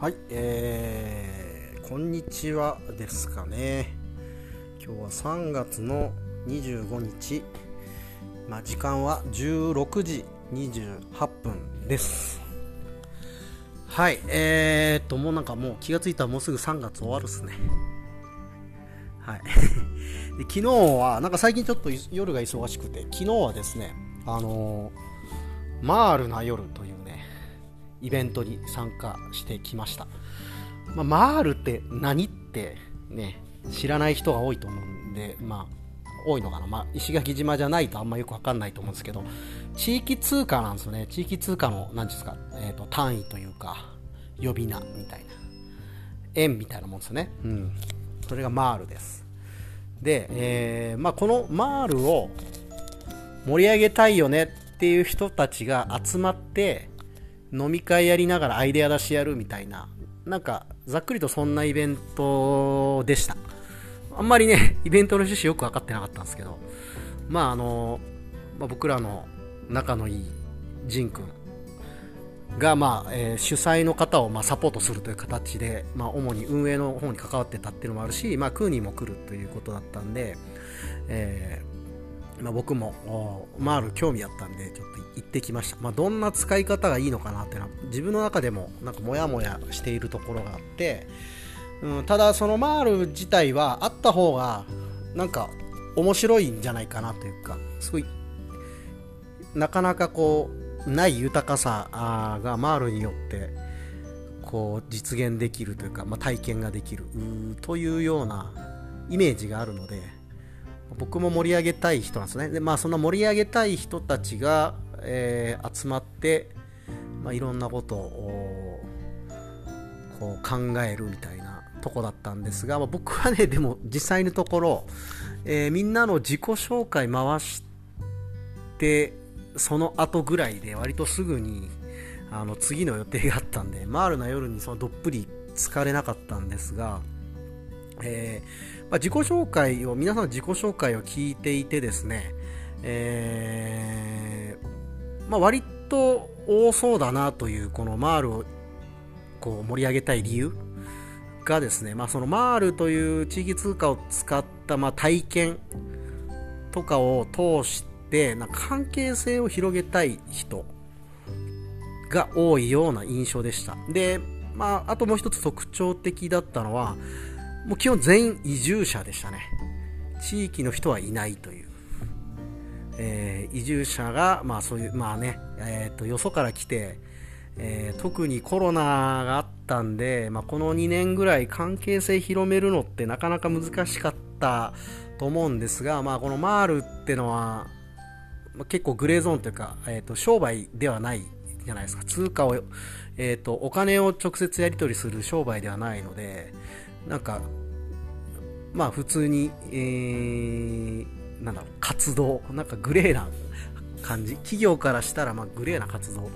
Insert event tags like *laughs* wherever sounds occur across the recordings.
はい、えー、こんにちはですかね。今日は3月の25日、まあ、時間は16時28分です。はい、えーと、もうなんかもう気がついたらもうすぐ3月終わるっすね。はい。*laughs* で昨日は、なんか最近ちょっと夜が忙しくて、昨日はですね、あのー、マールな夜というイベントに参加してきました、まあ、マールって何ってね知らない人が多いと思うんでまあ多いのかな、まあ、石垣島じゃないとあんまよくわかんないと思うんですけど地域通貨なんですよね。地域通貨の何ですか、えーと、単位というか呼び名みたいな円みたいなもんですね。うん。それがマールです。で、えーまあ、このマールを盛り上げたいよねっていう人たちが集まって飲み会やりながらアイデア出しやるみたいな、なんか、ざっくりとそんなイベントでした。あんまりね、*laughs* イベントの趣旨よく分かってなかったんですけど、まああの、まあ、僕らの仲のいいジン君が、まあえー、主催の方を、まあ、サポートするという形で、まあ、主に運営の方に関わってたっていうのもあるし、まあ、クーニーも来るということだったんで、えまあ、僕もマール興味あったんでちょっと行ってきました、まあ、どんな使い方がいいのかなっていうのは自分の中でもなんかモヤモヤしているところがあって、うん、ただそのマール自体はあった方がなんか面白いんじゃないかなというかすごいなかなかこうない豊かさがマールによってこう実現できるというか、まあ、体験ができるというようなイメージがあるので僕も盛り上げたい人なんですね。でまあそんな盛り上げたい人たちが、えー、集まって、まあ、いろんなことをこう考えるみたいなとこだったんですが、まあ、僕はねでも実際のところ、えー、みんなの自己紹介回してその後ぐらいで割とすぐにあの次の予定があったんでマールな夜にそのどっぷり疲れなかったんですがえー、まあ、自己紹介を、皆さんの自己紹介を聞いていてですね、えー、まあ、割と多そうだなという、このマールをこう盛り上げたい理由がですね、まあ、そのマールという地域通貨を使ったまあ体験とかを通してな関係性を広げたい人が多いような印象でした。で、まあ、あともう一つ特徴的だったのは、もう基本全員移住者でしたね。地域の人はいないという。えー、移住者が、まあそういう、まあね、えー、とよそから来て、えー、特にコロナがあったんで、まあ、この2年ぐらい関係性広めるのってなかなか難しかったと思うんですが、まあ、このマールってのは、まあ、結構グレーゾーンというか、えー、と商売ではないじゃないですか通貨を、えー、とお金を直接やり取りする商売ではないので、なんか、まあ普通に、えー、なんだろう、活動、なんかグレーな感じ、企業からしたらまあグレーな活動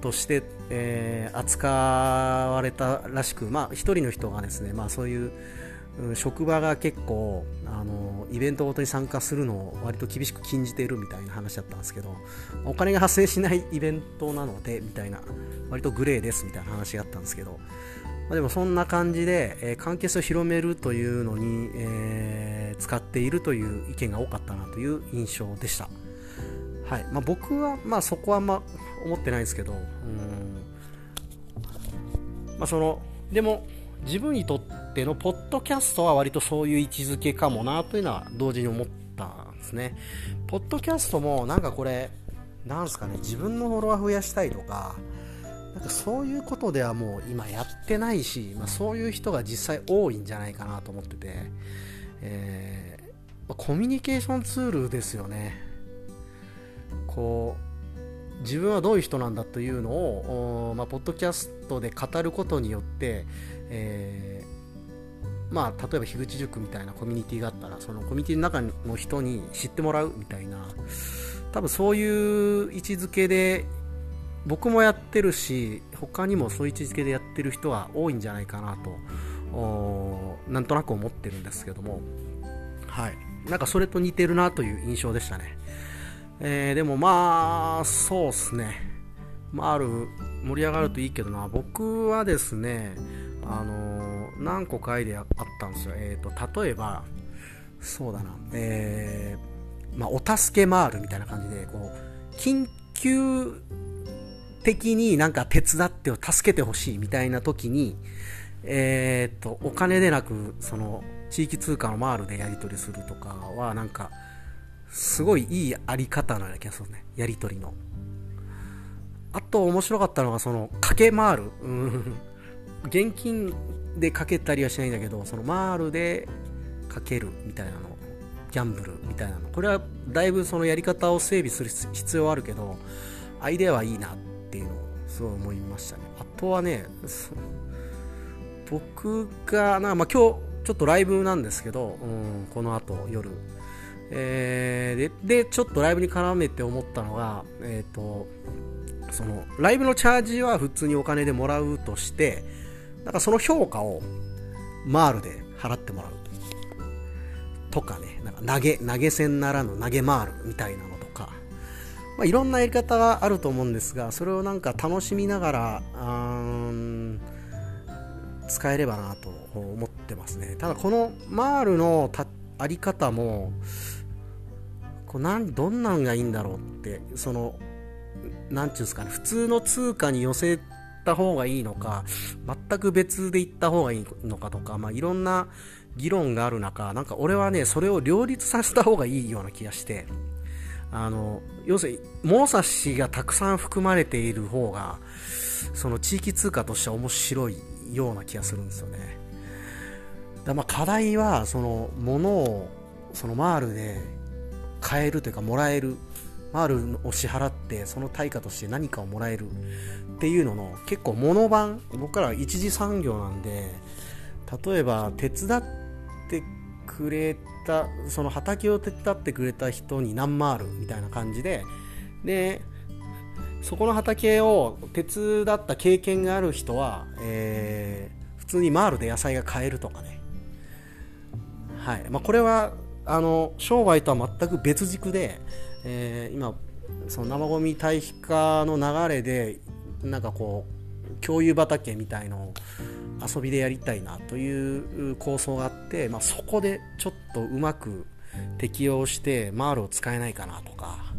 として、えー、扱われたらしく、まあ一人の人がですね、まあそういう、職場が結構あのイベントごとに参加するのを割と厳しく禁じているみたいな話だったんですけどお金が発生しないイベントなのでみたいな割とグレーですみたいな話があったんですけどまあ、でもそんな感じで、えー、関係性を広めるというのに、えー、使っているという意見が多かったなという印象でした。はいまあ、僕は、まあ、そこはあんま思ってないですけど、うんまあ、そのでも自分にとってのポッドキャストは割とそういう位置づけかもなというのは同時に思ったんですね。ポッドキャストもなんかこれ、なんすかね、自分のフォロワー増やしたいとか、なんかそういうことではもう今やってないし、まあ、そういう人が実際多いんじゃないかなと思ってて、えー、コミュニケーションツールですよね。こう自分はどういう人なんだというのを、まあ、ポッドキャストで語ることによって、えー、まあ、例えば樋口塾みたいなコミュニティがあったらそのコミュニティの中の人に知ってもらうみたいな多分そういう位置づけで僕もやってるし他にもそういう位置づけでやってる人は多いんじゃないかなとなんとなく思ってるんですけども。はい。なんかそれと似てるなという印象でしたね、えー、でもまあそうっすね。まあ、ある盛り上がるといいけどな。僕はですねあの何個かアイデアあったんですよ。えっ、ー、と例えばそうだな。えー、まあ、お助け回るみたいな感じでこう緊急的になんか手伝ってを助けてほしいみたいな時にえっ、とお金でなくその地域通貨のマールでやり取りするとかはなんかすごいいいあり方な気がするね。やり取りの。あと面白かったのがそのかけ回るうん。現金でかけたりはしないんだけどそのマールでかけるみたいなの。ギャンブルみたいなの。これはだいぶそのやり方を整備する必要はあるけどアイデアはいいな。っていうのをすごい思いましたね。あとはね僕がな、まあ、今日ちょっとライブなんですけど、うん、この後夜、えー、でちょっとライブに絡めて思ったのが、え、ー、とそのライブのチャージは普通にお金でもらうとしてなんかその評価をマールで払ってもらう。とかねなんか投げ投げ銭ならぬ投げマールみたいなの、まあ、いろんなやり方があると思うんですがそれをなんか楽しみながら使えればなと思ってますね。ただこのマールのあり方もこうなんどんなんがいいんだろうってその何ていうんですかね普通の通貨に寄せた方がいいのか全く別で行った方がいいのかとか、まあ、いろんな議論がある中なんか俺はねそれを両立させた方がいいような気がして。あの要するに物差しがたくさん含まれている方がその地域通貨としては面白いような気がするんですよね。だまあ課題はその物をそのマールで買えるというかもらえるマールを支払ってその対価として何かをもらえるっていうのの結構物番僕らは一次産業なんで例えば手伝ってくれたその畑を手伝ってくれた人に何マールみたいな感じででそこの畑を手伝った経験がある人は、えー、普通にマールで野菜が買えるとかね。はい。まあ、これはあの商売とは全く別軸で、えー、今その生ゴミ堆肥化の流れでなんかこう共有畑みたいのを遊びでやりたいなという構想があって、まあ、そこでちょっとうまく適用してマールを使えないかなとか、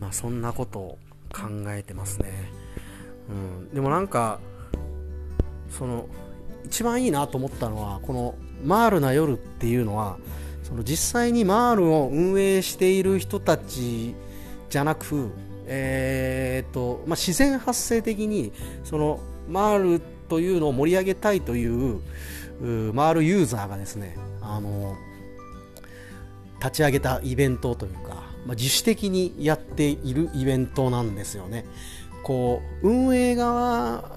まあ、そんなことを考えてますね、うん、でもなんかその一番いいなと思ったのはこの「マールな夜」っていうのはその実際にマールを運営している人たちじゃなく、えーとまあ、自然発生的にそのマールというのを盛り上げたいというマールユーザーがですねあの立ち上げたイベントというか、まあ、自主的にやっているイベントなんですよね。こう運営側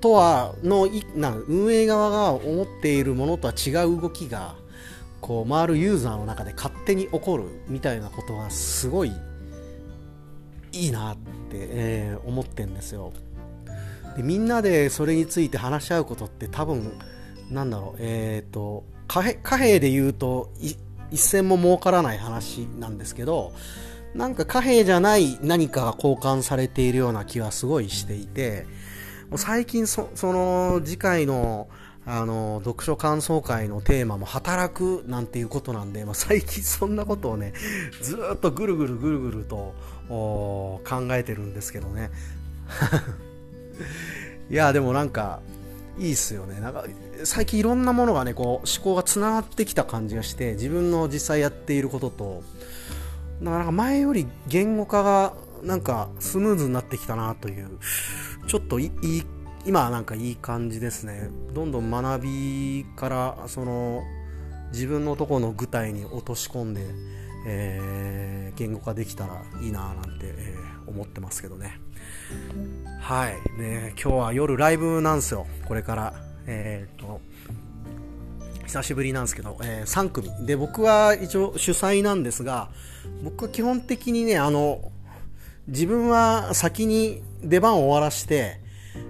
とはのな運営側が思っているものとは違う動きがこう回るユーザーの中で勝手に起こるみたいなことがすごいいいなって、えー、思ってんですよ。でみんなでそれについて話し合うことって多分なんだろうえっ、ー、と貨幣で言うと一銭も儲からない話なんですけどなんか貨幣じゃない何かが交換されているような気はすごいしていてもう最近その次回のあの読書感想会のテーマも働くなんていうことなんで、まあ、最近そんなことをねずっとぐるぐるぐるぐると考えてるんですけどね。*laughs* いやでもなんかいいっすよね。なんか最近いろんなものがねこう思考がつながってきた感じがして自分の実際やっていることとなんか前より言語化がなんかスムーズになってきたなというちょっといい今なんかいい感じですね。どんどん学びからその自分のとこの具体に落とし込んで、えー、言語化できたらいいななんて、えー、思ってますけどね。はい。ね今日は夜ライブなんですよ。これから。えー、っと久しぶりなんですけど、えー、3組。で僕は一応主催なんですが僕は基本的にねあの自分は先に出番を終わらして、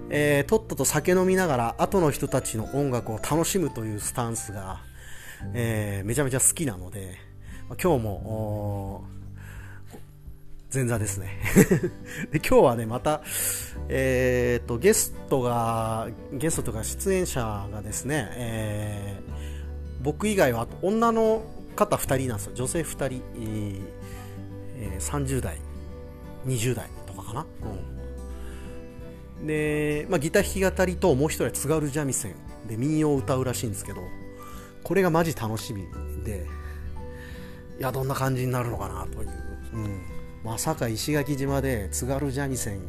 えー、とっとと酒飲みながら後の人たちの音楽を楽しむというスタンスが、えー、めちゃめちゃ好きなので、今日も前座ですね。*laughs* で今日はねまたえー、とゲストがゲストとか出演者がですね、えー、僕以外は女の方2人なんですよ。女性2人、えー、30代20代とかかな、うん、で、まあ、ギター弾き語りともう一人は津軽三味線で民謡を歌うらしいんですけどこれがマジ楽しみでいやどんな感じになるのかなという、うん、まさか石垣島で津軽三味線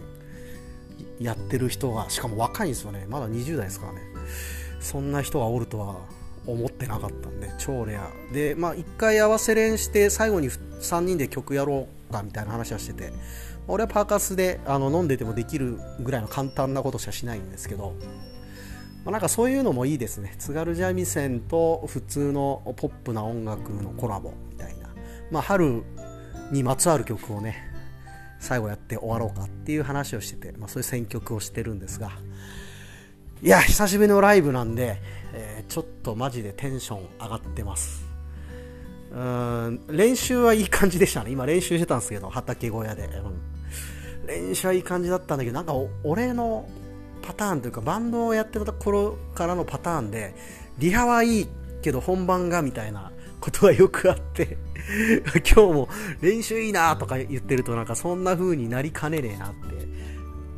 やってる人がしかも若いんですよね。まだ20代ですからね。そんな人がおるとは思ってなかったんで超レア。でまあ1回合わせ練して最後に3人で曲やろうかみたいな話はしてて。俺はパーカスであの飲んでてもできるぐらいの簡単なことしかしないんですけど、まあ、なんかそういうのもいいですね。津軽三味線と普通のポップな音楽のコラボ、まあ、春にまつわる曲をね最後やって終わろうかっていう話をしてて、まあ、そういう選曲をしてるんですがいや久しぶりのライブなんで、えー、ちょっとマジでテンション上がってます。うん練習はいい感じでしたね。今練習してたんですけど畑小屋で、うん、練習はいい感じだったんだけどなんか俺のパターンというかバンドをやってた頃からのパターンでリハはいいけど本番がみたいなことがよくあって *laughs* 今日も練習いいなとか言ってるとなんかそんな風になりかねねえなって、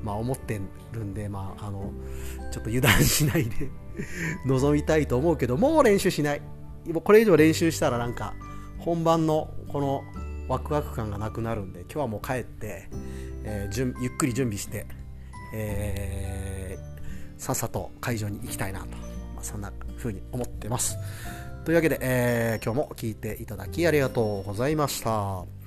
まあ、思ってるんで、まあ、あのちょっと油断しないで *laughs* 臨みたいと思うけどもう練習しないこれ以上練習したらなんか本番のこのワクワク感がなくなるんで今日はもう帰って、えー、ゆっくり準備して、えー、さっさと会場に行きたいなと、まあ、そんな風に思ってます。というわけで、えー、今日も聴いていただきありがとうございました。